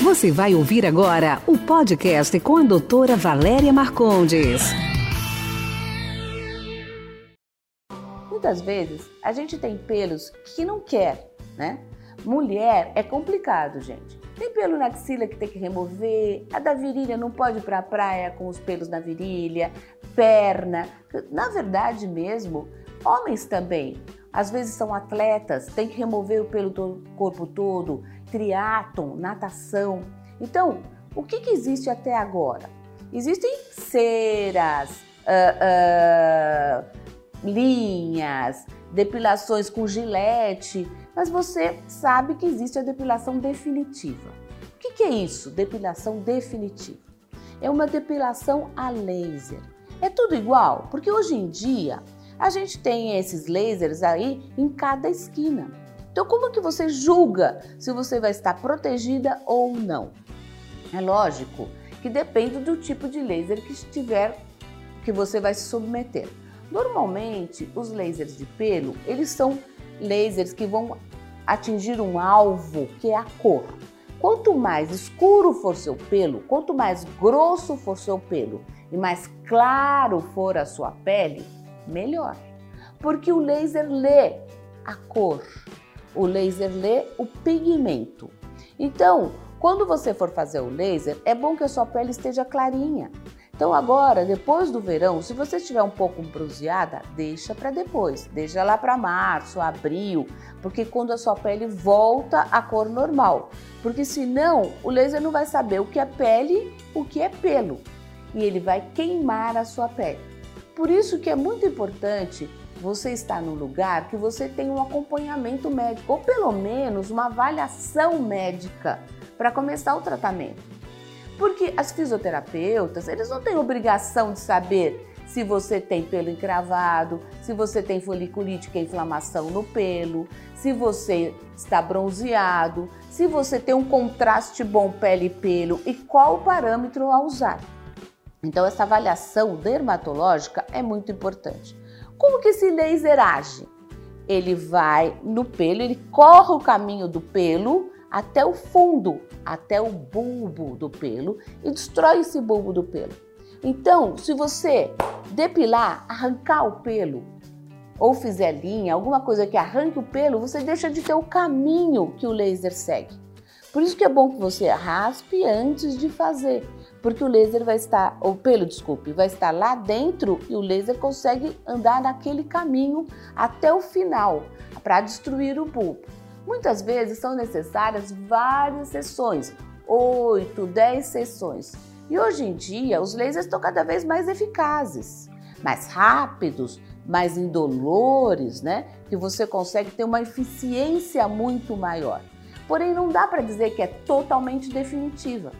Você vai ouvir agora o podcast com a doutora Valéria Marcondes. Muitas vezes a gente tem pelos que não quer, né? Mulher é complicado, gente. Tem pelo na axila que tem que remover, a da virilha não pode ir para a praia com os pelos na virilha, perna. Na verdade mesmo, homens também. Às vezes são atletas, tem que remover o pelo do corpo todo, triatlon, natação. Então, o que, que existe até agora? Existem ceras, uh, uh, linhas, depilações com gilete, mas você sabe que existe a depilação definitiva. O que, que é isso, depilação definitiva? É uma depilação a laser. É tudo igual, porque hoje em dia a gente tem esses lasers aí em cada esquina. Então, como que você julga se você vai estar protegida ou não? É lógico que depende do tipo de laser que estiver que você vai se submeter. Normalmente, os lasers de pelo, eles são lasers que vão atingir um alvo que é a cor. Quanto mais escuro for seu pelo, quanto mais grosso for seu pelo e mais claro for a sua pele, melhor. Porque o laser lê a cor, o laser lê o pigmento. Então, quando você for fazer o laser, é bom que a sua pele esteja clarinha. Então agora, depois do verão, se você estiver um pouco bronzeada, deixa para depois, deixa lá para março, abril, porque quando a sua pele volta à cor normal. Porque senão o laser não vai saber o que é pele, o que é pelo, e ele vai queimar a sua pele. Por isso que é muito importante você estar num lugar que você tenha um acompanhamento médico, ou pelo menos uma avaliação médica para começar o tratamento. Porque as fisioterapeutas, eles não têm obrigação de saber se você tem pelo encravado, se você tem foliculite, que é inflamação no pelo, se você está bronzeado, se você tem um contraste bom pele e pelo e qual parâmetro a usar. Então essa avaliação dermatológica é muito importante. Como que esse laser age? Ele vai no pelo, ele corre o caminho do pelo até o fundo, até o bulbo do pelo e destrói esse bulbo do pelo. Então, se você depilar, arrancar o pelo ou fizer linha, alguma coisa que arranque o pelo, você deixa de ter o caminho que o laser segue. Por isso que é bom que você raspe antes de fazer, porque o laser vai estar, o pelo, desculpe, vai estar lá dentro e o laser consegue andar naquele caminho até o final para destruir o bulbo. Muitas vezes são necessárias várias sessões, 8, 10 sessões. E hoje em dia os lasers estão cada vez mais eficazes, mais rápidos, mais indolores, né? Que você consegue ter uma eficiência muito maior. Porém, não dá para dizer que é totalmente definitiva.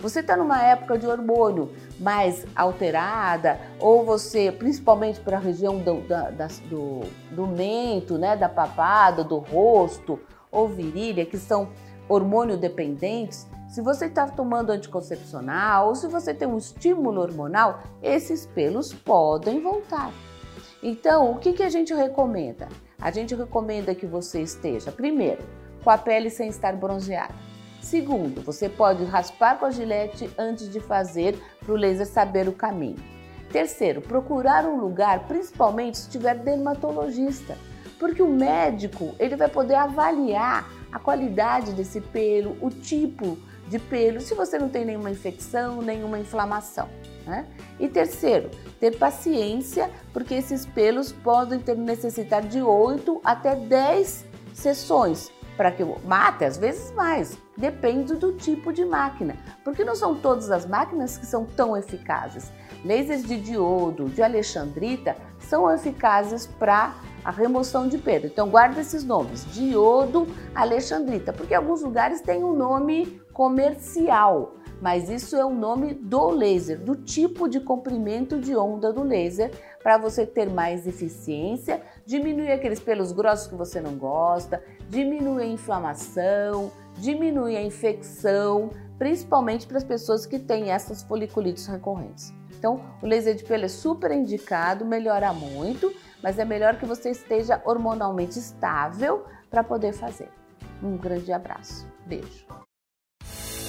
Você está numa época de hormônio mais alterada, ou você, principalmente para a região do, da, do, do mento, né, da papada, do rosto ou virilha, que são hormônio dependentes, se você está tomando anticoncepcional ou se você tem um estímulo hormonal, esses pelos podem voltar. Então, o que, que a gente recomenda? A gente recomenda que você esteja, primeiro, com a pele sem estar bronzeada. Segundo, você pode raspar com a gilete antes de fazer para o laser saber o caminho. Terceiro, procurar um lugar, principalmente se tiver dermatologista, porque o médico ele vai poder avaliar a qualidade desse pelo, o tipo de pelo, se você não tem nenhuma infecção, nenhuma inflamação. Né? E terceiro, ter paciência, porque esses pelos podem ter necessidade de 8 até 10 sessões para que mate, às vezes mais, depende do tipo de máquina, porque não são todas as máquinas que são tão eficazes. Lasers de diodo, de alexandrita, são eficazes para a remoção de pelo. Então guarda esses nomes, diodo, alexandrita, porque alguns lugares têm um nome comercial, mas isso é o nome do laser, do tipo de comprimento de onda do laser, para você ter mais eficiência, diminuir aqueles pelos grossos que você não gosta, diminuir a inflamação, diminuir a infecção, principalmente para as pessoas que têm essas foliculites recorrentes. Então, o laser de pelo é super indicado, melhora muito, mas é melhor que você esteja hormonalmente estável para poder fazer. Um grande abraço. Beijo.